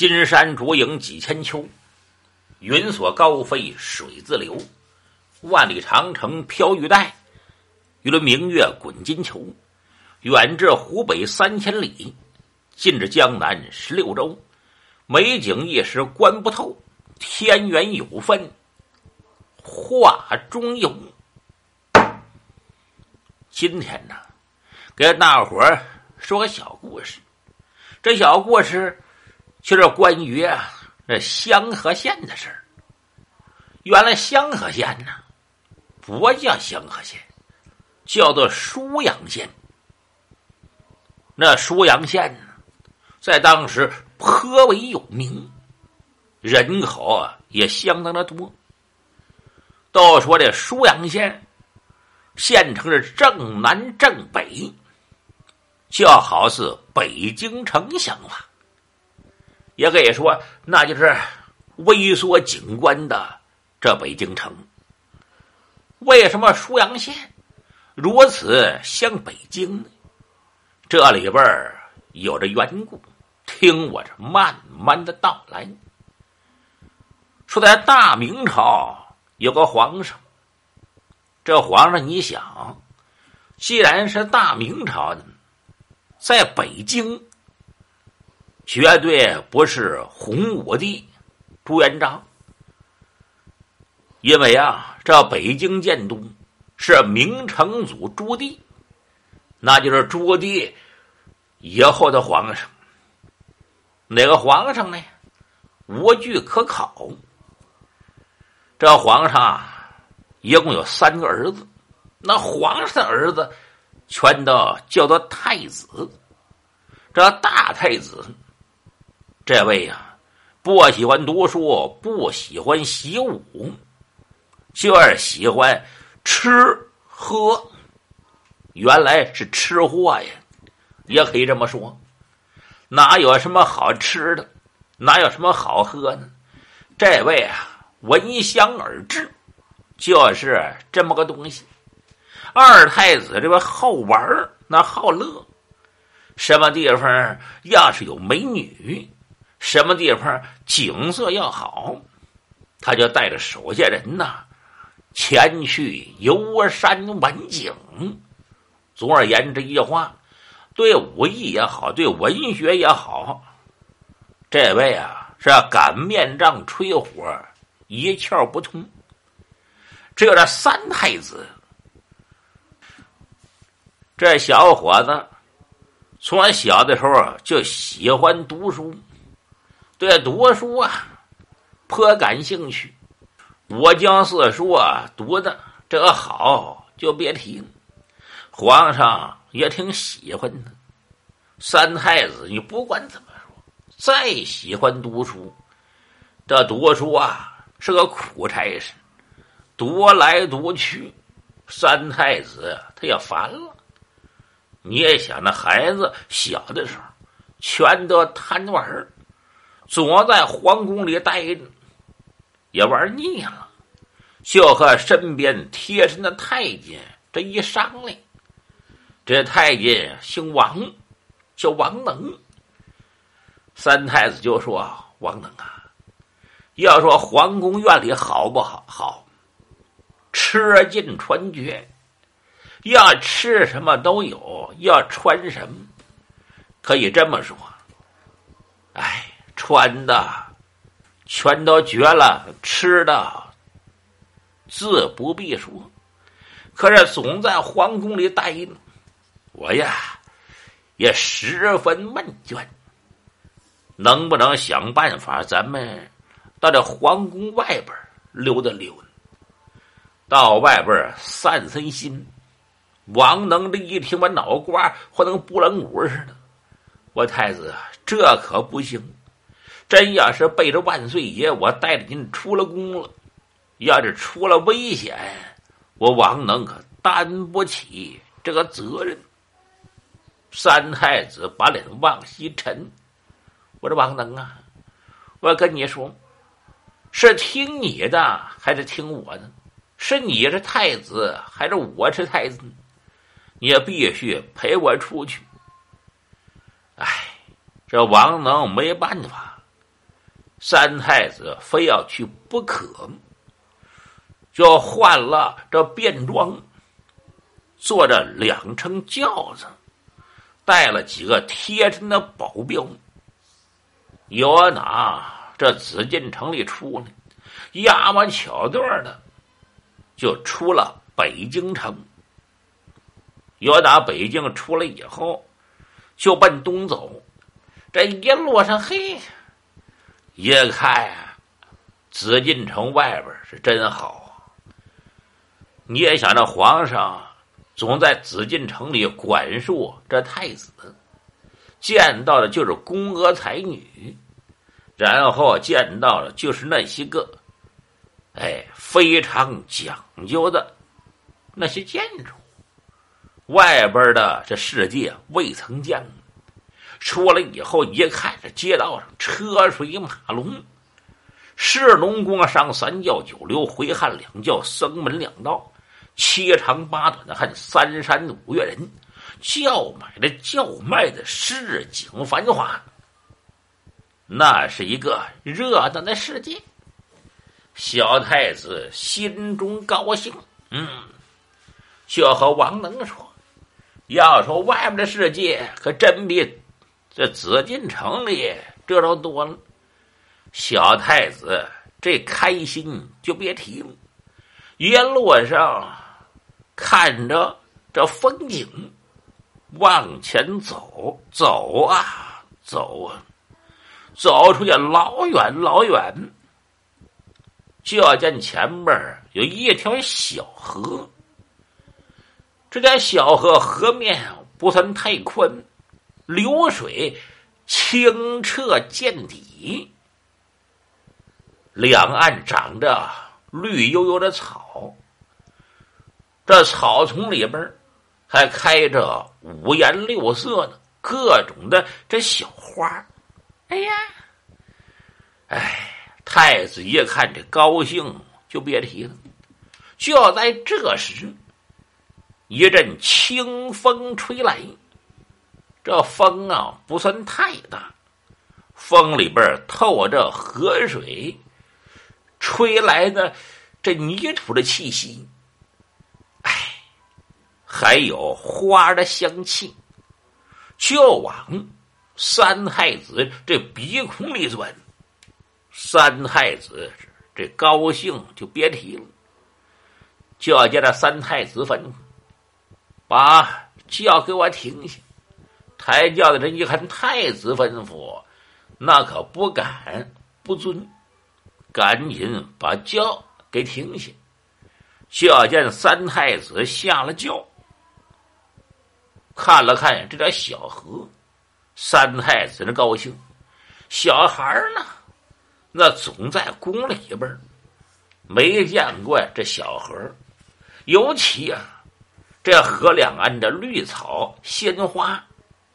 金山竹影几千秋，云锁高飞水自流。万里长城飘玉带，一轮明月滚金球。远至湖北三千里，近至江南十六州。美景一时观不透，天缘有分画中有。今天呢，给大伙儿说个小故事。这小故事就是关于啊这香河县的事。原来香河县呢。不叫香河县，叫做舒阳县。那舒阳县呢，在当时颇为有名，人口啊也相当的多。都说这舒阳县，县城是正南正北，就好似北京城相法，也可以说那就是微缩景观的这北京城。为什么舒阳县如此像北京呢？这里边有着缘故，听我这慢慢的道来。说在大明朝有个皇上，这皇上你想，既然是大明朝的，在北京绝对不是洪武帝朱元璋。因为啊，这北京建都是明成祖朱棣，那就是朱棣以后的皇上。哪个皇上呢？无据可考。这皇上一共有三个儿子，那皇上的儿子全都叫做太子。这大太子，这位呀，不喜欢读书，不喜欢习武。就是喜欢吃喝，原来是吃货呀，也可以这么说。哪有什么好吃的，哪有什么好喝呢？这位啊，闻香而至，就是这么个东西。二太子这个好玩那好乐，什么地方要是有美女，什么地方景色要好，他就带着手下人呐。前去游山玩景，总而言之一句话，对武艺也好，对文学也好，这位啊是擀面杖吹火，一窍不通。只有这三太子，这小伙子从小的时候就喜欢读书，对读书啊颇感兴趣。我将四书啊读的这个好，就别提。皇上也挺喜欢的。三太子，你不管怎么说，再喜欢读书，这读书啊是个苦差事，读来读去，三太子他也烦了。你也想，那孩子小的时候，全都贪玩总在皇宫里待着。也玩腻了，就和身边贴身的太监这一商量，这太监姓王，叫王能。三太子就说：“王能啊，要说皇宫院里好不好？好，吃尽穿绝，要吃什么都有，要穿什么，可以这么说。哎，穿的。”全都绝了，吃的自不必说。可是总在皇宫里待着，我呀也十分闷倦。能不能想办法，咱们到这皇宫外边溜达溜达，到外边散散心？王能这一听，我脑瓜或能拨浪鼓似的。我太子，这可不行。真要是背着万岁爷，我带着您出了宫了，要是出了危险，我王能可担不起这个责任。三太子把脸往西沉，我说王能啊，我跟你说，是听你的还是听我的？是你是太子还是我是太子？你也必须陪我出去。哎，这王能没办法。三太子非要去不可，就换了这便装，坐着两乘轿子，带了几个贴身的保镖。有哪这紫禁城里出来，压马巧队的，就出了北京城。有打北京出来以后，就奔东走，这一路上嘿。一看呀，紫禁城外边是真好啊。你也想着皇上总在紫禁城里管束这太子，见到的就是宫娥才女，然后见到的就是那些个，哎，非常讲究的那些建筑。外边的这世界未曾见过。出来以后一看，这街道上车水马龙，是龙宫上三教九流，回汉两教，僧门两道，七长八短的汉三山五岳人，叫买的叫卖的，市井繁华。那是一个热闹的世界。小太子心中高兴，嗯，就和王能说：“要说外面的世界，可真比……”这紫禁城里这都多了，小太子这开心就别提了。一路上看着这风景，往前走走啊走啊，走出去老远老远，就要见前面有一条小河。这条小河河面不算太宽。流水清澈见底，两岸长着绿油油的草，这草丛里边还开着五颜六色的各种的这小花。哎呀，哎，太子一看这高兴就别提了。就在这时，一阵清风吹来。这风啊，不算太大，风里边透着河水吹来的这泥土的气息，哎，还有花的香气，就往三太子这鼻孔里钻。三太子这高兴就别提了，就要见这三太子坟，把轿给我停下。抬轿的人一看太子吩咐，那可不敢不遵，赶紧把轿给停下。就见三太子下了轿，看了看这条小河，三太子那高兴。小孩呢，那总在宫里边没见过这小河，尤其啊，这河两岸的绿草鲜花。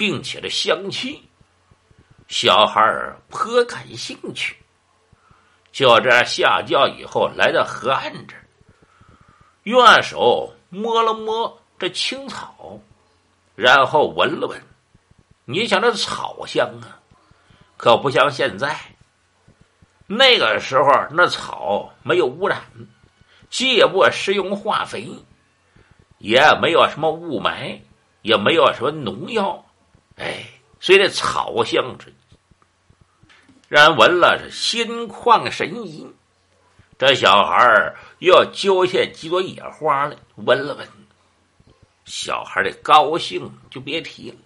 并且这香气，小孩儿颇感兴趣。就这样下轿以后，来到河岸这儿，用手摸了摸这青草，然后闻了闻。你想这草香啊，可不像现在。那个时候那草没有污染，既不施用化肥，也没有什么雾霾，也没有什么农药。哎，所以这草香之让人闻了是心旷神怡。这小孩又要揪下几朵野花来闻了闻，小孩的高兴就别提了。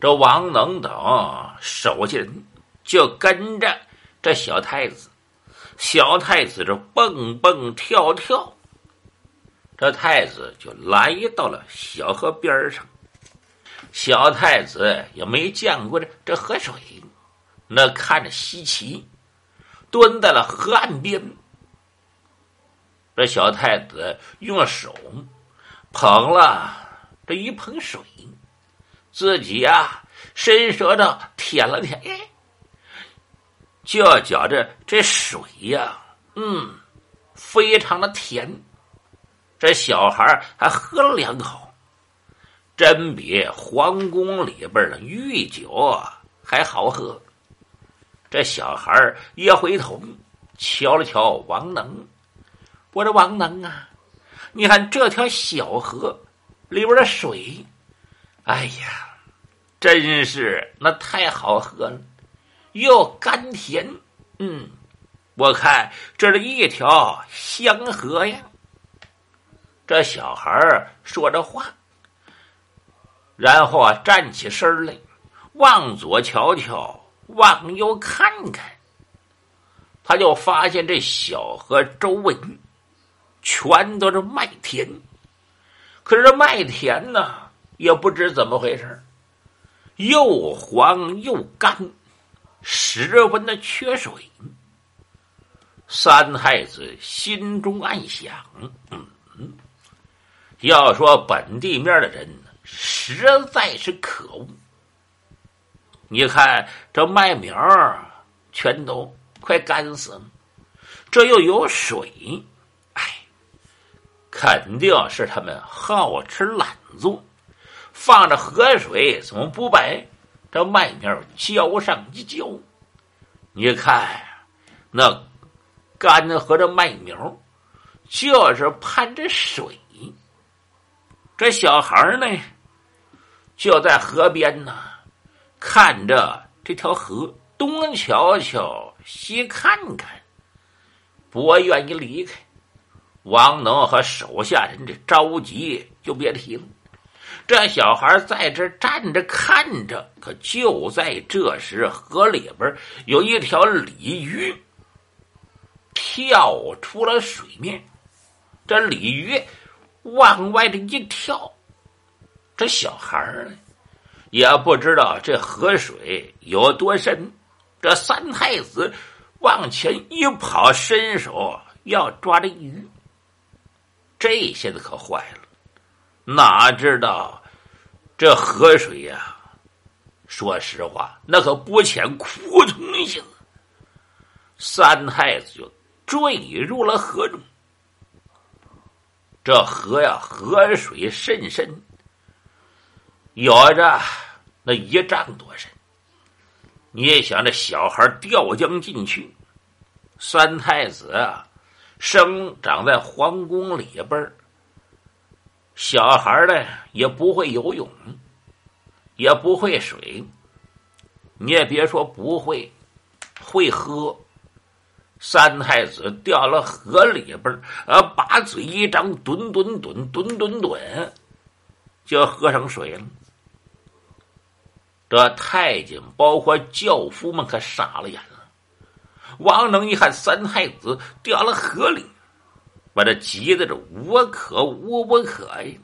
这王能等手下人就跟着这小太子，小太子这蹦蹦跳跳，这太子就来到了小河边上。小太子也没见过这这河水，那看着稀奇，蹲在了河岸边。这小太子用手捧了这一盆水，自己呀伸舌头舔了舔，就觉着这水呀，嗯，非常的甜。这小孩还喝了两口。真比皇宫里边的御酒还好喝。这小孩一回头，瞧了瞧王能，我这王能啊，你看这条小河里边的水，哎呀，真是那太好喝了，又甘甜。嗯，我看这是一条香河呀。这小孩说着话，然后啊，站起身来，往左瞧瞧。往右看看，他就发现这小河周围全都是麦田，可是麦田呢，也不知怎么回事又黄又干，十分的缺水。三太子心中暗想：嗯，要说本地面的人实在是可恶。你看这麦苗全都快干死了，这又有水，哎，肯定是他们好吃懒做，放着河水怎么不把这麦苗浇上一浇？你看那干和这麦苗，就是盼着水。这小孩呢，就在河边呢。看着这条河，东瞧瞧，西看看，不愿意离开。王能和手下人这着急就别提了。这小孩在这站着看着，可就在这时，河里边有一条鲤鱼跳出了水面。这鲤鱼往外这一跳，这小孩呢？也不知道这河水有多深，这三太子往前一跑，伸手要抓这鱼。这下子可坏了，哪知道这河水呀？说实话，那可不浅，扑通一下子，三太子就坠入了河中。这河呀，河水甚深。有着那一丈多深，你也想这小孩掉江进去。三太子啊，生长在皇宫里边小孩呢也不会游泳，也不会水。你也别说不会，会喝。三太子掉了河里边呃，把嘴一张，吨吨吨吨吨吨，就喝上水了。这太监包括轿夫们可傻了眼了。王能一看三太子掉了河里，把这急得这无可无不可呀。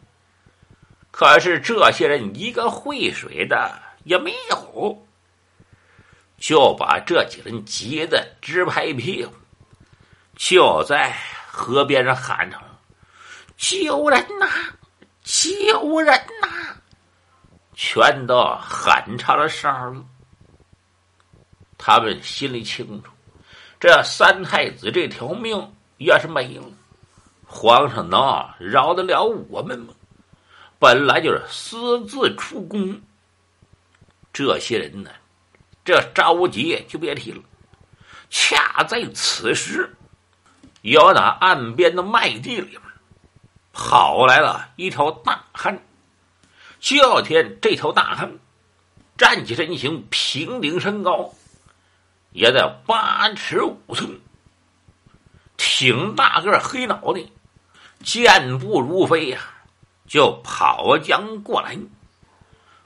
可是这些人一个会水的也没有，就把这几人急得直拍屁股，就在河边上喊着：“救人呐！救人！”全都喊成了声了。他们心里清楚，这三太子这条命要是没了，皇上能饶得了我们吗？本来就是私自出宫，这些人呢，这着急就别提了。恰在此时，有那岸边的麦地里边跑来了一条大汉。叫天这条大汉站起身形，平顶身高，也在八尺五寸，挺大个黑脑袋，健步如飞呀，就跑将过来。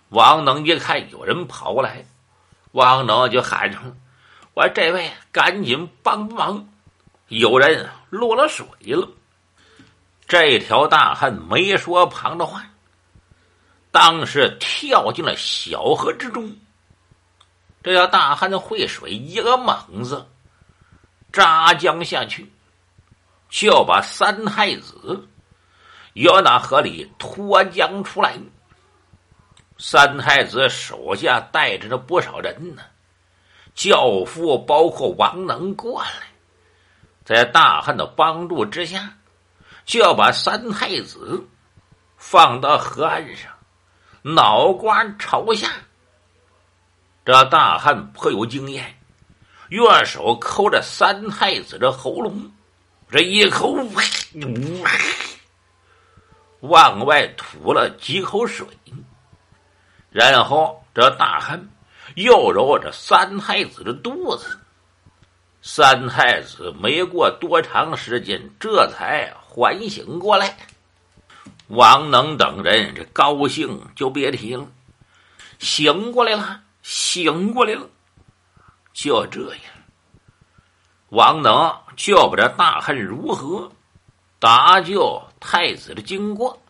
王能一看有人跑过来，王能就喊上：“我这位赶紧帮忙，有人落了水了。”这条大汉没说旁的话。当时跳进了小河之中，这要大汉的会水，一个猛子扎江下去，就要把三太子由那河里脱江出来。三太子手下带着那不少人呢，教父包括王能过来，在大汉的帮助之下，就要把三太子放到河岸上。脑瓜朝下，这大汉颇有经验，用手抠着三太子的喉咙，这一口，往外吐了几口水，然后这大汉又揉着三太子的肚子。三太子没过多长时间，这才缓醒过来。王能等人这高兴就别提了，醒过来了，醒过来了。就这样，王能就把这大汉如何搭救太子的经过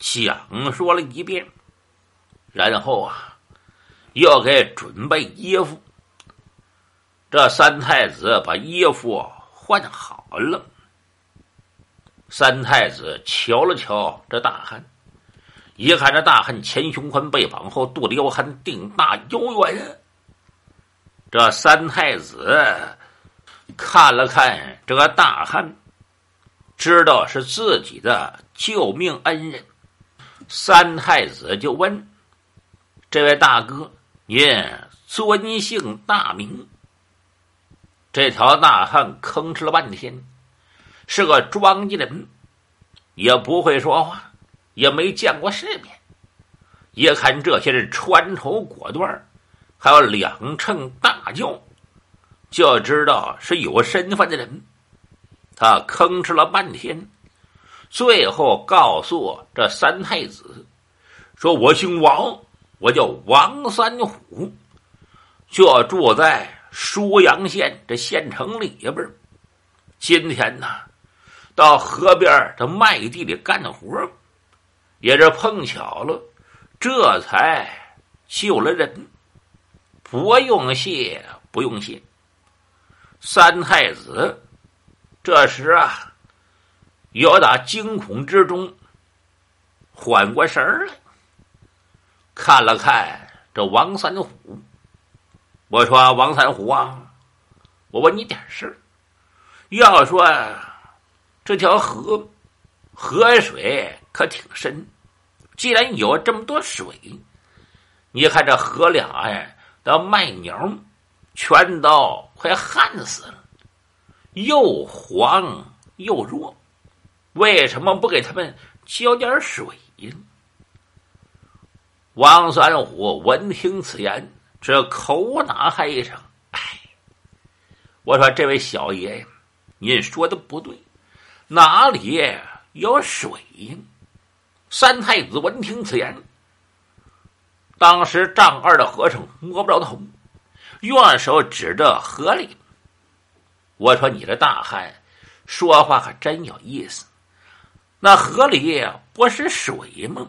讲说了一遍，然后啊，又给准备衣服。这三太子把衣服换好了。三太子瞧了瞧这大汉，一看这大汉前胸宽，背膀厚，肚里腰含，腚大腰圆。这三太子看了看这个大汉，知道是自己的救命恩人。三太子就问：“这位大哥，您尊姓大名？”这条大汉吭哧了半天，是个庄稼人，也不会说话，也没见过世面。一看这些人穿绸裹缎，还有两乘大轿，就知道是有身份的人。他吭哧了半天，最后告诉这三太子：“说我姓王，我叫王三虎，就住在。”舒阳县这县城里边，今天呢，到河边这麦地里干活，也是碰巧了，这才救了人。不用谢，不用谢。三太子这时啊，有打惊恐之中缓过神儿来，看了看这王三虎。我说王三虎啊，我问你点事儿要说这条河河水可挺深，既然有这么多水，你看这河两岸的麦苗全都快旱死了，又黄又弱，为什么不给他们浇点水呢？王三虎闻听此言。这口哪嗨声，哎！我说这位小爷呀，您说的不对，哪里有水？三太子闻听此言，当时丈二的和尚摸不着头，用手指着河里。我说你这大汉说话可真有意思，那河里不是水吗？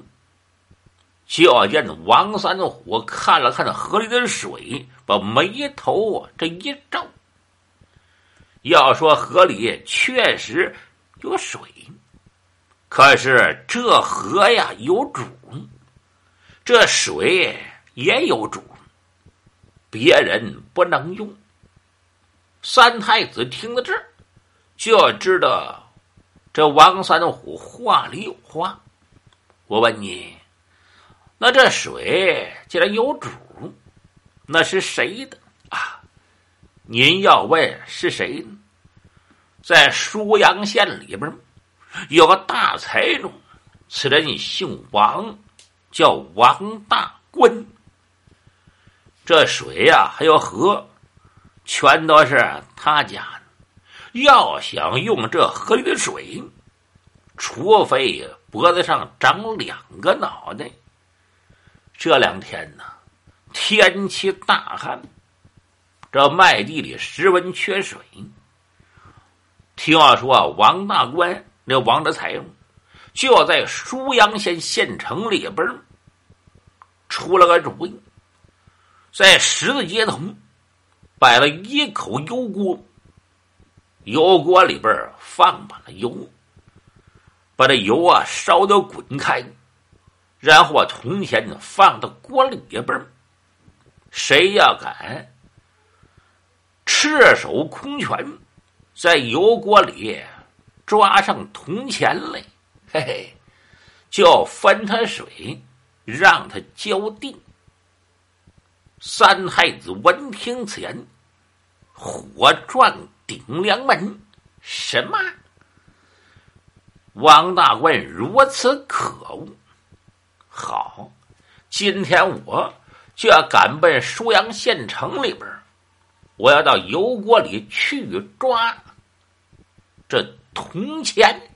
就见王三虎看了看那河里的水，把眉头这一皱。要说河里确实有水，可是这河呀有主，这水也有主，别人不能用。三太子听到这儿，就知道这王三虎话里有话。我问你。那这水既然有主，那是谁的啊？您要问是谁呢？在舒阳县里边有个大财主，此人姓王，叫王大官。这水呀，还有河，全都是他家的。要想用这河里的水，除非脖子上长两个脑袋。这两天呢，天气大旱，这麦地里十分缺水。听说王大官那王德才就在舒阳县县城里边出了个主意，在十字街头摆了一口油锅，油锅里边放满了油，把这油啊烧得滚开。然后把铜钱放到锅里边谁要敢赤手空拳在油锅里抓上铜钱来，嘿嘿，就分他水，让他浇地。三太子闻听此言，火撞顶梁门。什么？王大官如此可恶！好，今天我就要赶奔舒阳县城里边，我要到油锅里去抓这铜钱。